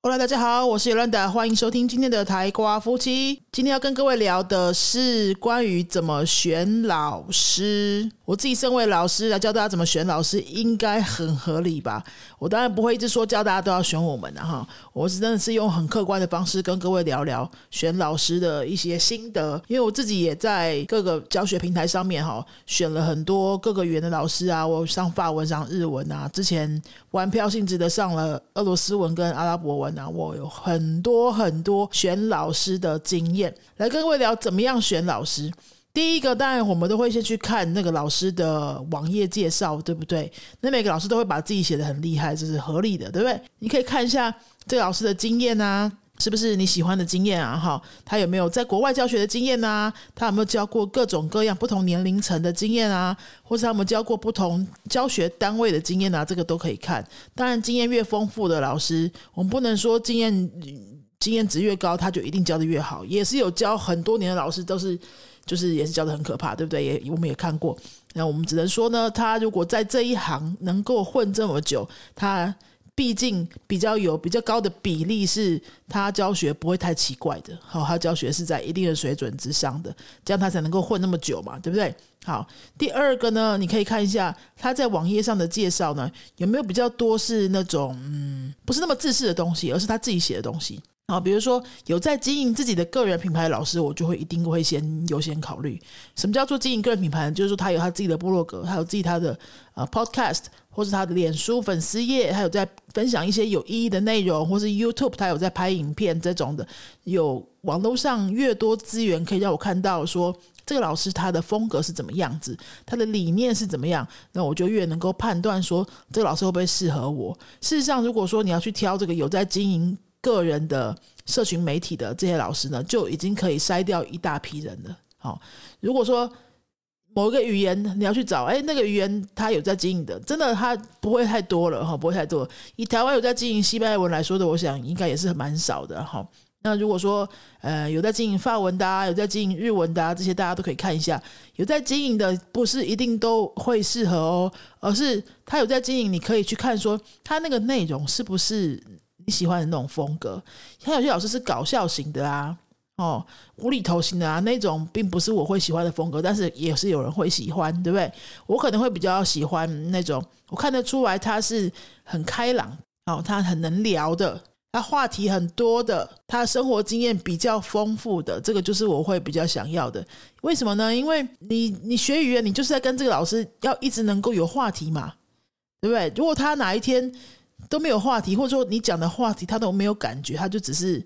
Hello，大家好，我是尤兰达，欢迎收听今天的台瓜夫妻。今天要跟各位聊的是关于怎么选老师。我自己身为老师来教大家怎么选老师，应该很合理吧？我当然不会一直说教大家都要选我们的哈，我是真的是用很客观的方式跟各位聊聊选老师的一些心得。因为我自己也在各个教学平台上面哈，选了很多各个语言的老师啊，我上法文、上日文啊，之前玩票性质的上了俄罗斯文跟阿拉伯文。那我有很多很多选老师的经验，来跟各位聊怎么样选老师。第一个，当然我们都会先去看那个老师的网页介绍，对不对？那每个老师都会把自己写的很厉害，这是合理的，对不对？你可以看一下这个老师的经验啊。是不是你喜欢的经验啊？哈，他有没有在国外教学的经验呢？他有没有教过各种各样不同年龄层的经验啊？或者他们教过不同教学单位的经验啊？这个都可以看。当然，经验越丰富的老师，我们不能说经验经验值越高，他就一定教的越好。也是有教很多年的老师，都是就是也是教的很可怕，对不对？也我们也看过。那我们只能说呢，他如果在这一行能够混这么久，他。毕竟比较有比较高的比例是他教学不会太奇怪的，好，他教学是在一定的水准之上的，这样他才能够混那么久嘛，对不对？好，第二个呢，你可以看一下他在网页上的介绍呢，有没有比较多是那种嗯，不是那么自私的东西，而是他自己写的东西。好，比如说有在经营自己的个人品牌的老师，我就会一定会先优先考虑。什么叫做经营个人品牌？就是说他有他自己的部落格，还有自己他的呃 podcast，或是他的脸书粉丝页，还有在分享一些有意义的内容，或是 YouTube，他有在拍影片这种的。有网络上越多资源可以让我看到说这个老师他的风格是怎么样子，他的理念是怎么样，那我就越能够判断说这个老师会不会适合我。事实上，如果说你要去挑这个有在经营。个人的社群媒体的这些老师呢，就已经可以筛掉一大批人了。好，如果说某一个语言你要去找，哎，那个语言他有在经营的，真的他不会太多了哈，不会太多。以台湾有在经营西班牙文来说的，我想应该也是蛮少的哈。那如果说呃有在经营法文的，有在经营日文的，这些大家都可以看一下。有在经营的不是一定都会适合哦，而是他有在经营，你可以去看说他那个内容是不是。你喜欢的那种风格，像有些老师是搞笑型的啊，哦，无厘头型的啊，那种并不是我会喜欢的风格，但是也是有人会喜欢，对不对？我可能会比较喜欢那种，我看得出来他是很开朗，哦，他很能聊的，他话题很多的，他生活经验比较丰富的，这个就是我会比较想要的。为什么呢？因为你你学语言，你就是在跟这个老师要一直能够有话题嘛，对不对？如果他哪一天都没有话题，或者说你讲的话题他都没有感觉，他就只是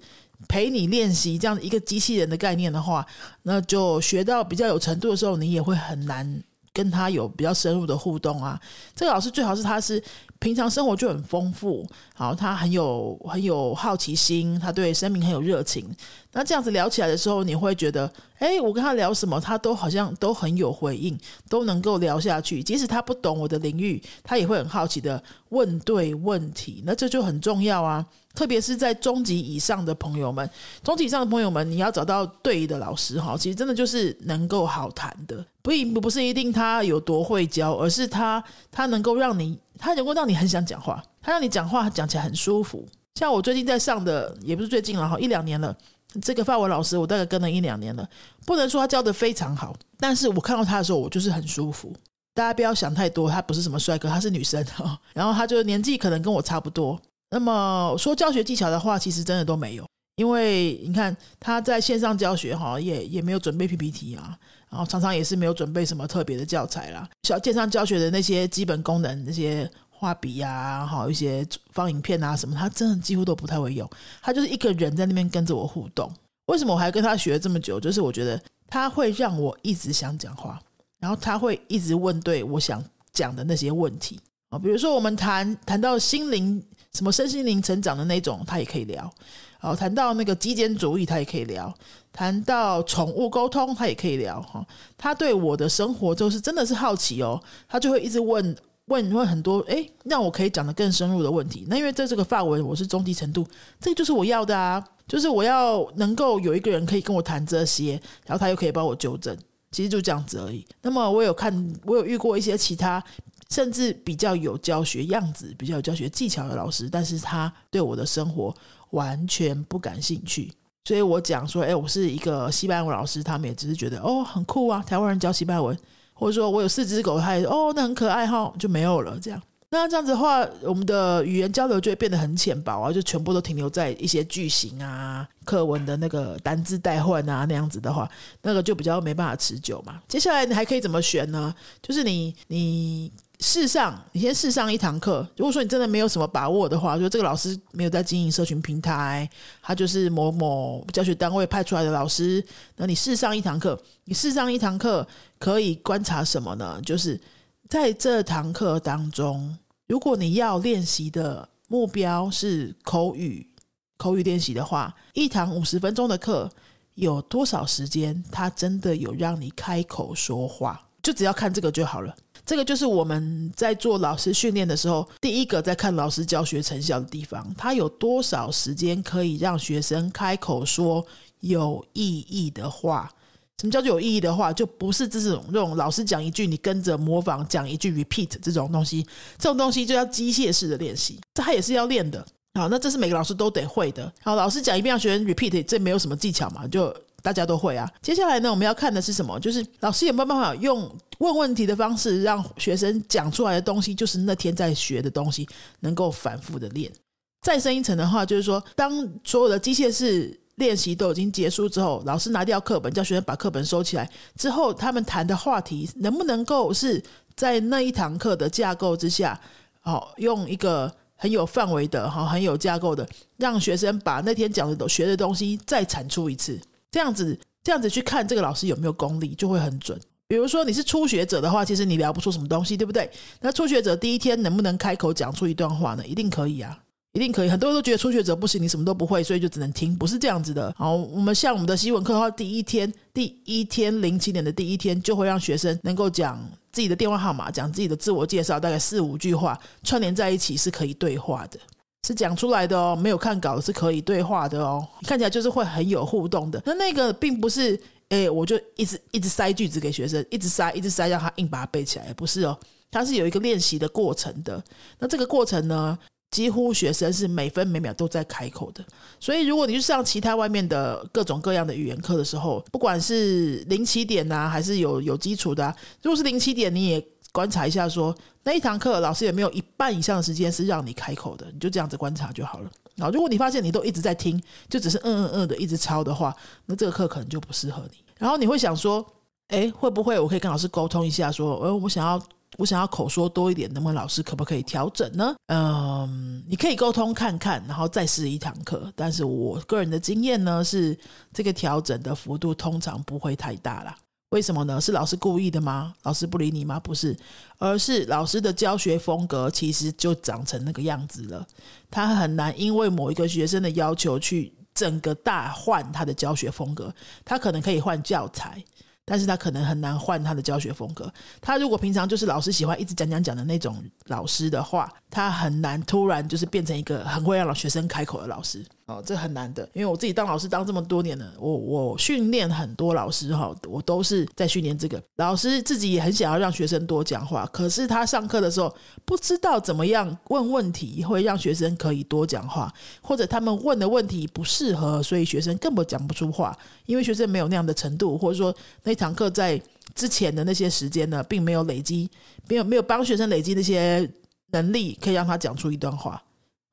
陪你练习这样一个机器人的概念的话，那就学到比较有程度的时候，你也会很难跟他有比较深入的互动啊。这个老师最好是他是平常生活就很丰富，好，他很有很有好奇心，他对生命很有热情。那这样子聊起来的时候，你会觉得，哎，我跟他聊什么，他都好像都很有回应，都能够聊下去。即使他不懂我的领域，他也会很好奇的问对问题。那这就很重要啊，特别是在中级以上的朋友们，中级以上的朋友们，你要找到对的老师哈，其实真的就是能够好谈的，不不不是一定他有多会教，而是他他能够让你，他能够让你很想讲话，他让你讲话讲起来很舒服。像我最近在上的，也不是最近了哈，一两年了。这个范文老师，我大概跟了一两年了，不能说他教的非常好，但是我看到他的时候，我就是很舒服。大家不要想太多，他不是什么帅哥，他是女生哈。然后他就年纪可能跟我差不多。那么说教学技巧的话，其实真的都没有，因为你看他在线上教学哈，也也没有准备 PPT 啊，然后常常也是没有准备什么特别的教材啦。小线上教学的那些基本功能那些。画笔呀，好一些放影片啊什么，他真的几乎都不太会用。他就是一个人在那边跟着我互动。为什么我还跟他学了这么久？就是我觉得他会让我一直想讲话，然后他会一直问对我想讲的那些问题啊。比如说我们谈谈到心灵什么身心灵成长的那种，他也可以聊。好，谈到那个极简主义，他也可以聊；谈到宠物沟通，他也可以聊。哈，他对我的生活就是真的是好奇哦，他就会一直问。问问很多，哎，让我可以讲的更深入的问题。那因为在这个范围，我是中低程度，这个就是我要的啊，就是我要能够有一个人可以跟我谈这些，然后他又可以帮我纠正，其实就这样子而已。那么我有看，我有遇过一些其他甚至比较有教学样子、比较有教学技巧的老师，但是他对我的生活完全不感兴趣。所以我讲说，哎，我是一个西班牙文老师，他们也只是觉得哦很酷啊，台湾人教西班牙文，或者说我有四只狗，他也哦那很可爱哈，就没有了这样。那这样子的话，我们的语言交流就会变得很浅薄啊，就全部都停留在一些句型啊、课文的那个单字代换啊那样子的话，那个就比较没办法持久嘛。接下来你还可以怎么选呢？就是你你试上，你先试上一堂课。如果说你真的没有什么把握的话，就这个老师没有在经营社群平台，他就是某某教学单位派出来的老师，那你试上一堂课，你试上一堂课可以观察什么呢？就是在这堂课当中。如果你要练习的目标是口语，口语练习的话，一堂五十分钟的课有多少时间？他真的有让你开口说话？就只要看这个就好了。这个就是我们在做老师训练的时候，第一个在看老师教学成效的地方。他有多少时间可以让学生开口说有意义的话？什么叫做有意义的话？就不是这种这种老师讲一句，你跟着模仿讲一句，repeat 这种东西。这种东西就要机械式的练习，这他也是要练的。好，那这是每个老师都得会的。好，老师讲一遍，让学生 repeat，这没有什么技巧嘛，就大家都会啊。接下来呢，我们要看的是什么？就是老师有没有办法用问问题的方式，让学生讲出来的东西，就是那天在学的东西，能够反复的练。再深一层的话，就是说，当所有的机械式。练习都已经结束之后，老师拿掉课本，叫学生把课本收起来。之后，他们谈的话题能不能够是在那一堂课的架构之下，好用一个很有范围的、哈很有架构的，让学生把那天讲的都学的东西再产出一次。这样子，这样子去看这个老师有没有功力，就会很准。比如说你是初学者的话，其实你聊不出什么东西，对不对？那初学者第一天能不能开口讲出一段话呢？一定可以啊。一定可以，很多人都觉得初学者不行，你什么都不会，所以就只能听，不是这样子的。好，我们像我们的西文课的话，第一天，第一天零起点的第一天，就会让学生能够讲自己的电话号码，讲自己的自我介绍，大概四五句话串联在一起是可以对话的，是讲出来的哦，没有看稿是可以对话的哦，看起来就是会很有互动的。那那个并不是，哎，我就一直一直塞句子给学生，一直塞，一直塞，让他硬把它背起来，不是哦，它是有一个练习的过程的。那这个过程呢？几乎学生是每分每秒都在开口的，所以如果你去上其他外面的各种各样的语言课的时候，不管是零起点呐，还是有有基础的，如果是零起点，你也观察一下，说那一堂课老师有没有一半以上的时间是让你开口的，你就这样子观察就好了。然后如果你发现你都一直在听，就只是嗯嗯嗯的一直抄的话，那这个课可能就不适合你。然后你会想说，哎，会不会我可以跟老师沟通一下，说，呃，我想要。我想要口说多一点，那么老师可不可以调整呢？嗯，你可以沟通看看，然后再试一堂课。但是我个人的经验呢，是这个调整的幅度通常不会太大啦。为什么呢？是老师故意的吗？老师不理你吗？不是，而是老师的教学风格其实就长成那个样子了。他很难因为某一个学生的要求去整个大换他的教学风格。他可能可以换教材。但是他可能很难换他的教学风格。他如果平常就是老师喜欢一直讲讲讲的那种老师的话，他很难突然就是变成一个很会让学生开口的老师。哦，这很难的，因为我自己当老师当这么多年了，我我训练很多老师哈，我都是在训练这个老师自己也很想要让学生多讲话，可是他上课的时候不知道怎么样问问题会让学生可以多讲话，或者他们问的问题不适合，所以学生根本讲不出话，因为学生没有那样的程度，或者说那堂课在之前的那些时间呢，并没有累积，没有没有帮学生累积那些能力，可以让他讲出一段话。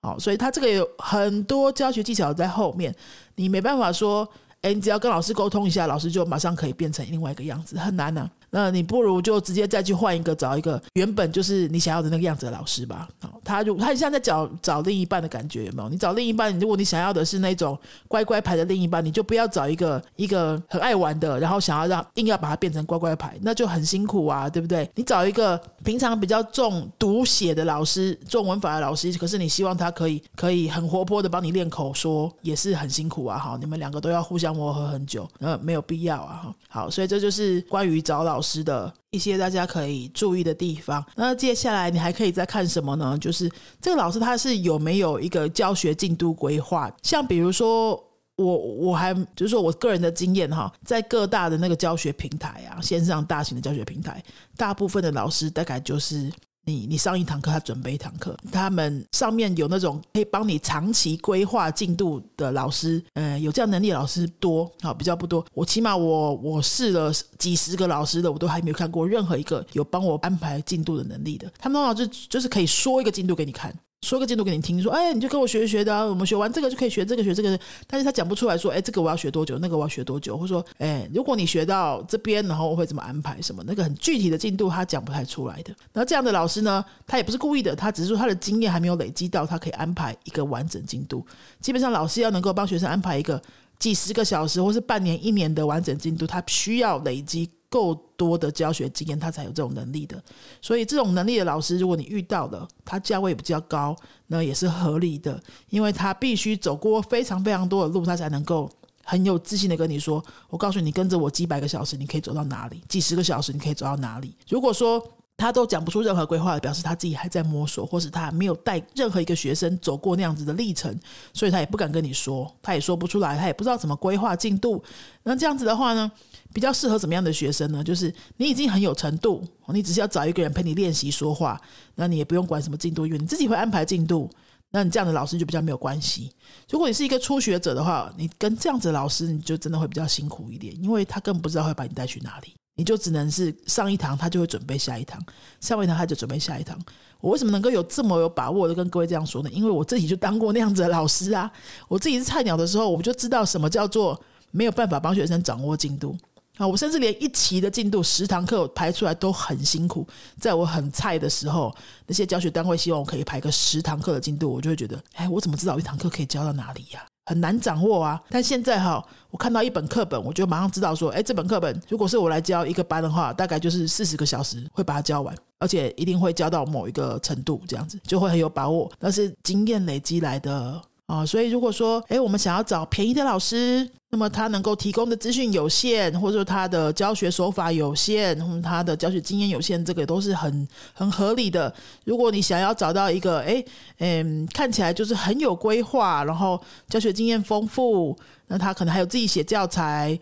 好，所以他这个有很多教学技巧在后面，你没办法说，哎，你只要跟老师沟通一下，老师就马上可以变成另外一个样子，很难呢。那你不如就直接再去换一个，找一个原本就是你想要的那个样子的老师吧。好，他就他现在在找找另一半的感觉，有没有？你找另一半，如果你想要的是那种乖乖牌的另一半，你就不要找一个一个很爱玩的，然后想要让硬要把它变成乖乖牌，那就很辛苦啊，对不对？你找一个平常比较重读写的老师，重文法的老师，可是你希望他可以可以很活泼的帮你练口说，也是很辛苦啊。哈，你们两个都要互相磨合很久，呃，没有必要啊。好，所以这就是关于找老。老师的一些大家可以注意的地方。那接下来你还可以再看什么呢？就是这个老师他是有没有一个教学进度规划？像比如说我我还就是说我个人的经验哈，在各大的那个教学平台啊，线上大型的教学平台，大部分的老师大概就是你你上一堂课，他准备一堂课，他们上面有那种可以帮你长期规划进度的老师，呃，有这样能力的老师多，啊比较不多。我起码我我试了几十个老师的，我都还没有看过任何一个有帮我安排进度的能力的。他们通常就就是可以说一个进度给你看。说个进度给你听，说哎，你就跟我学一学的，我们学完这个就可以学这个学这个，但是他讲不出来说，哎，这个我要学多久，那个我要学多久，或者说，哎，如果你学到这边，然后我会怎么安排什么，那个很具体的进度他讲不太出来的。然后这样的老师呢，他也不是故意的，他只是说他的经验还没有累积到，他可以安排一个完整进度。基本上老师要能够帮学生安排一个几十个小时或是半年、一年的完整进度，他需要累积。够多的教学经验，他才有这种能力的。所以，这种能力的老师，如果你遇到了，他价位比较高，那也是合理的，因为他必须走过非常非常多的路，他才能够很有自信的跟你说：“我告诉你，跟着我几百个小时，你可以走到哪里？几十个小时，你可以走到哪里？”如果说他都讲不出任何规划，表示他自己还在摸索，或是他没有带任何一个学生走过那样子的历程，所以他也不敢跟你说，他也说不出来，他也不知道怎么规划进度。那这样子的话呢？比较适合怎么样的学生呢？就是你已经很有程度，你只是要找一个人陪你练习说话，那你也不用管什么进度，因为你自己会安排进度。那你这样的老师就比较没有关系。如果你是一个初学者的话，你跟这样子的老师，你就真的会比较辛苦一点，因为他根本不知道会把你带去哪里，你就只能是上一堂，他就会准备下一堂；上完一堂，他就准备下一堂。我为什么能够有这么有把握的跟各位这样说呢？因为我自己就当过那样子的老师啊。我自己是菜鸟的时候，我就知道什么叫做没有办法帮学生掌握进度。啊，我甚至连一期的进度十堂课排出来都很辛苦。在我很菜的时候，那些教学单位希望我可以排个十堂课的进度，我就会觉得，哎，我怎么知道一堂课可以教到哪里呀？很难掌握啊。但现在哈，我看到一本课本，我就马上知道说，哎，这本课本如果是我来教一个班的话，大概就是四十个小时会把它教完，而且一定会教到某一个程度，这样子就会很有把握。那是经验累积来的。啊，所以如果说，哎，我们想要找便宜的老师，那么他能够提供的资讯有限，或者说他的教学手法有限，他的教学经验有限，这个都是很很合理的。如果你想要找到一个，哎，嗯，看起来就是很有规划，然后教学经验丰富，那他可能还有自己写教材，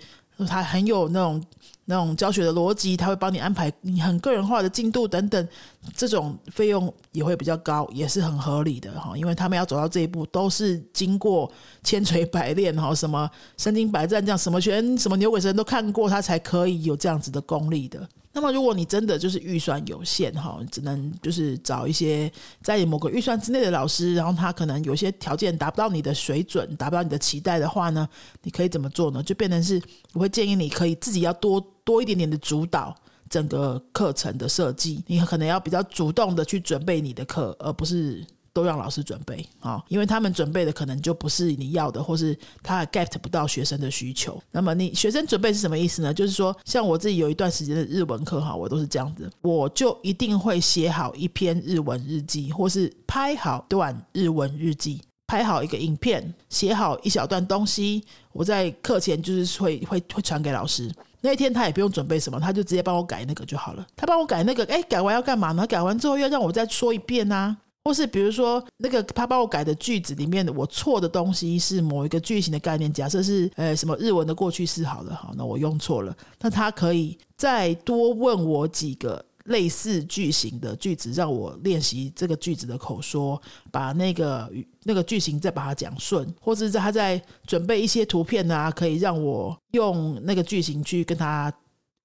他很有那种。那种教学的逻辑，他会帮你安排你很个人化的进度等等，这种费用也会比较高，也是很合理的哈。因为他们要走到这一步，都是经过千锤百炼哈，什么身经百战，这样什么全、什么牛鬼神都看过，他才可以有这样子的功力的。那么，如果你真的就是预算有限哈，只能就是找一些在某个预算之内的老师，然后他可能有些条件达不到你的水准，达不到你的期待的话呢，你可以怎么做呢？就变成是我会建议你可以自己要多多一点点的主导整个课程的设计，你可能要比较主动的去准备你的课，而不是。都让老师准备啊，因为他们准备的可能就不是你要的，或是他 get 不到学生的需求。那么你学生准备是什么意思呢？就是说，像我自己有一段时间的日文课哈，我都是这样子，我就一定会写好一篇日文日记，或是拍好段日文日记，拍好一个影片，写好一小段东西，我在课前就是会会会传给老师。那一天他也不用准备什么，他就直接帮我改那个就好了。他帮我改那个，哎，改完要干嘛呢？改完之后要让我再说一遍啊。或是比如说，那个他帮我改的句子里面的我错的东西是某一个句型的概念，假设是呃什么日文的过去式好了，好，那我用错了，那他可以再多问我几个类似句型的句子，让我练习这个句子的口说，把那个那个句型再把它讲顺，或者是他在准备一些图片啊，可以让我用那个句型去跟他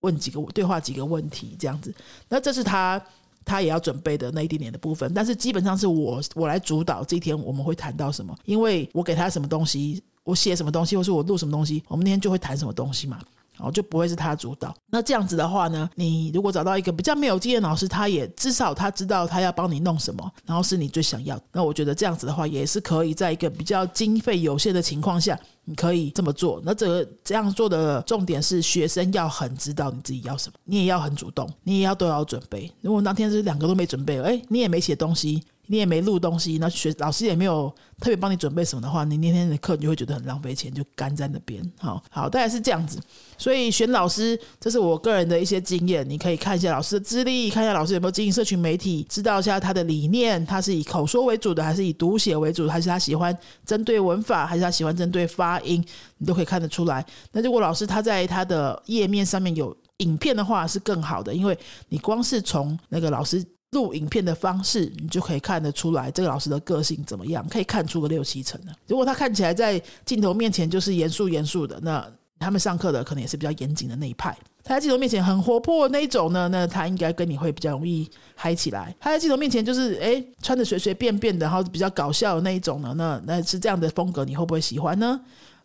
问几个对话几个问题，这样子，那这是他。他也要准备的那一点点的部分，但是基本上是我我来主导这一天我们会谈到什么，因为我给他什么东西，我写什么东西，或是我录什么东西，我们那天就会谈什么东西嘛。哦，就不会是他主导。那这样子的话呢，你如果找到一个比较没有经验老师，他也至少他知道他要帮你弄什么，然后是你最想要。那我觉得这样子的话，也是可以在一个比较经费有限的情况下，你可以这么做。那这个这样做的重点是，学生要很知道你自己要什么，你也要很主动，你也要都要准备。如果那天是两个都没准备，哎，你也没写东西。你也没录东西，那学老师也没有特别帮你准备什么的话，你那天的课你就会觉得很浪费钱，就干在那边。好好，大概是这样子。所以选老师，这是我个人的一些经验。你可以看一下老师的资历，看一下老师有没有经营社群媒体，知道一下他的理念，他是以口说为主的，还是以读写为主，还是他喜欢针对文法，还是他喜欢针对发音，你都可以看得出来。那如果老师他在他的页面上面有影片的话，是更好的，因为你光是从那个老师。录影片的方式，你就可以看得出来这个老师的个性怎么样，可以看出个六七成的。如果他看起来在镜头面前就是严肃严肃的，那他们上课的可能也是比较严谨的那一派。他在镜头面前很活泼那一种呢，那他应该跟你会比较容易嗨起来。他在镜头面前就是哎穿的随随便便的，然后比较搞笑的那一种呢，那那是这样的风格，你会不会喜欢呢？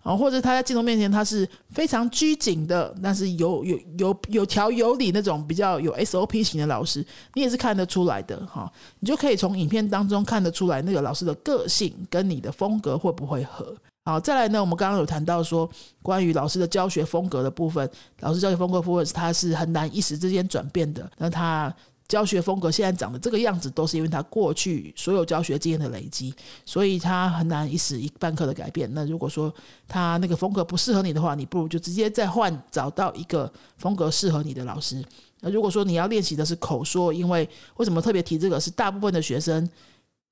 啊，或者他在镜头面前他是非常拘谨的，但是有有有有条有理那种比较有 SOP 型的老师，你也是看得出来的哈。你就可以从影片当中看得出来那个老师的个性跟你的风格会不会合。好，再来呢，我们刚刚有谈到说关于老师的教学风格的部分，老师教学风格部分他是很难一时之间转变的，那他。教学风格现在长的这个样子，都是因为他过去所有教学经验的累积，所以他很难一时一半刻的改变。那如果说他那个风格不适合你的话，你不如就直接再换，找到一个风格适合你的老师。那如果说你要练习的是口说，因为为什么特别提这个？是大部分的学生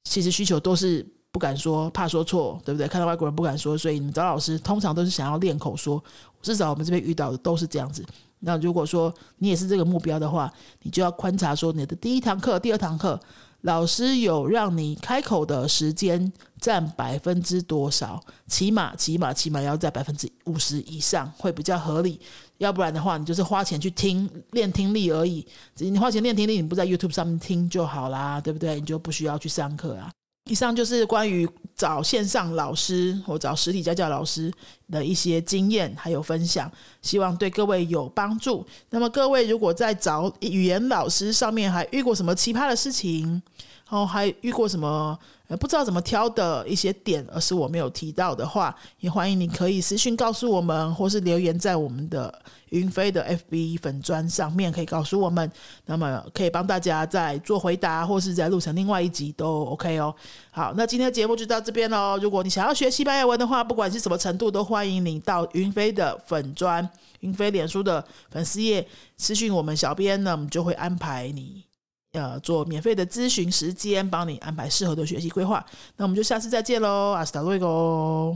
其实需求都是不敢说，怕说错，对不对？看到外国人不敢说，所以你找老师通常都是想要练口说。至少我们这边遇到的都是这样子。那如果说你也是这个目标的话，你就要观察说你的第一堂课、第二堂课，老师有让你开口的时间占百分之多少？起码、起码、起码要在百分之五十以上会比较合理。要不然的话，你就是花钱去听练听力而已。你花钱练听力，你不在 YouTube 上面听就好啦，对不对？你就不需要去上课啊。以上就是关于找线上老师或找实体家教老师的一些经验还有分享，希望对各位有帮助。那么各位如果在找语言老师上面还遇过什么奇葩的事情，然后还遇过什么？呃，不知道怎么挑的一些点，而是我没有提到的话，也欢迎你可以私信告诉我们，或是留言在我们的云飞的 FB 粉砖上面，可以告诉我们，那么可以帮大家在做回答，或是在录成另外一集都 OK 哦。好，那今天的节目就到这边喽。如果你想要学西班牙文的话，不管是什么程度，都欢迎你到云飞的粉砖、云飞脸书的粉丝页私信我们小编呢，我们就会安排你。呃做免费的咨询时间帮你安排适合的学习规划。那我们就下次再见喽阿斯达瑞哥